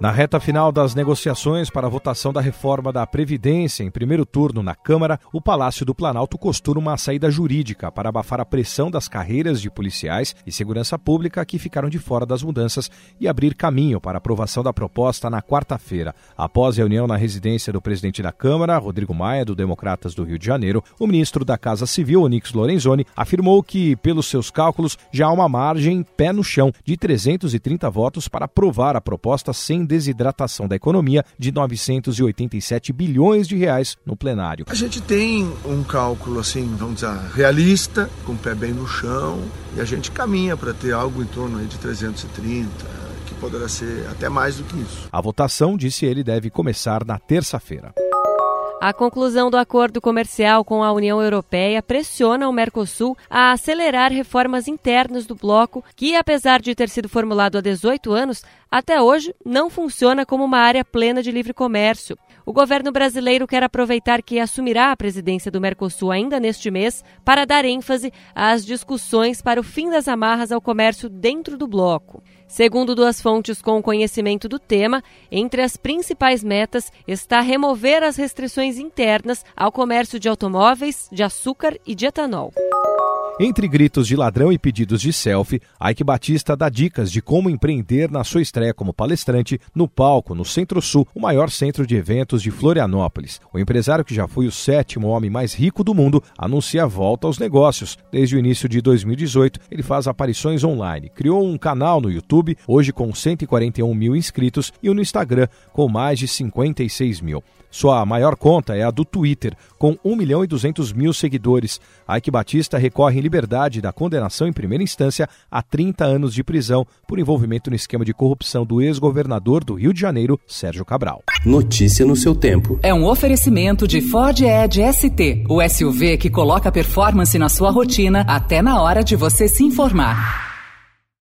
Na reta final das negociações para a votação da reforma da Previdência em primeiro turno na Câmara, o Palácio do Planalto costura uma saída jurídica para abafar a pressão das carreiras de policiais e segurança pública que ficaram de fora das mudanças e abrir caminho para a aprovação da proposta na quarta-feira. Após reunião na residência do presidente da Câmara, Rodrigo Maia, do Democratas do Rio de Janeiro, o ministro da Casa Civil, Onix Lorenzoni, afirmou que, pelos seus cálculos, já há uma margem pé no chão de 330 votos para aprovar a proposta sem desidratação da economia de 987 bilhões de reais no plenário. A gente tem um cálculo assim, vamos dizer, realista, com o pé bem no chão, e a gente caminha para ter algo em torno de 330, que poderá ser até mais do que isso. A votação, disse ele, deve começar na terça-feira. A conclusão do acordo comercial com a União Europeia pressiona o Mercosul a acelerar reformas internas do bloco, que, apesar de ter sido formulado há 18 anos, até hoje não funciona como uma área plena de livre comércio. O governo brasileiro quer aproveitar que assumirá a presidência do Mercosul ainda neste mês para dar ênfase às discussões para o fim das amarras ao comércio dentro do bloco. Segundo duas fontes com conhecimento do tema, entre as principais metas está remover as restrições internas ao comércio de automóveis, de açúcar e de etanol. Entre gritos de ladrão e pedidos de selfie, Ike Batista dá dicas de como empreender na sua estreia como palestrante no palco no Centro-Sul, o maior centro de eventos de Florianópolis. O empresário, que já foi o sétimo homem mais rico do mundo, anuncia a volta aos negócios. Desde o início de 2018, ele faz aparições online. Criou um canal no YouTube, hoje com 141 mil inscritos, e um no Instagram, com mais de 56 mil. Sua maior conta é a do Twitter, com 1 milhão e 200 mil seguidores. Ike Batista recorre liberdade da condenação em primeira instância a 30 anos de prisão por envolvimento no esquema de corrupção do ex-governador do Rio de Janeiro, Sérgio Cabral. Notícia no seu tempo. É um oferecimento de Ford Edge ST, o SUV que coloca performance na sua rotina até na hora de você se informar.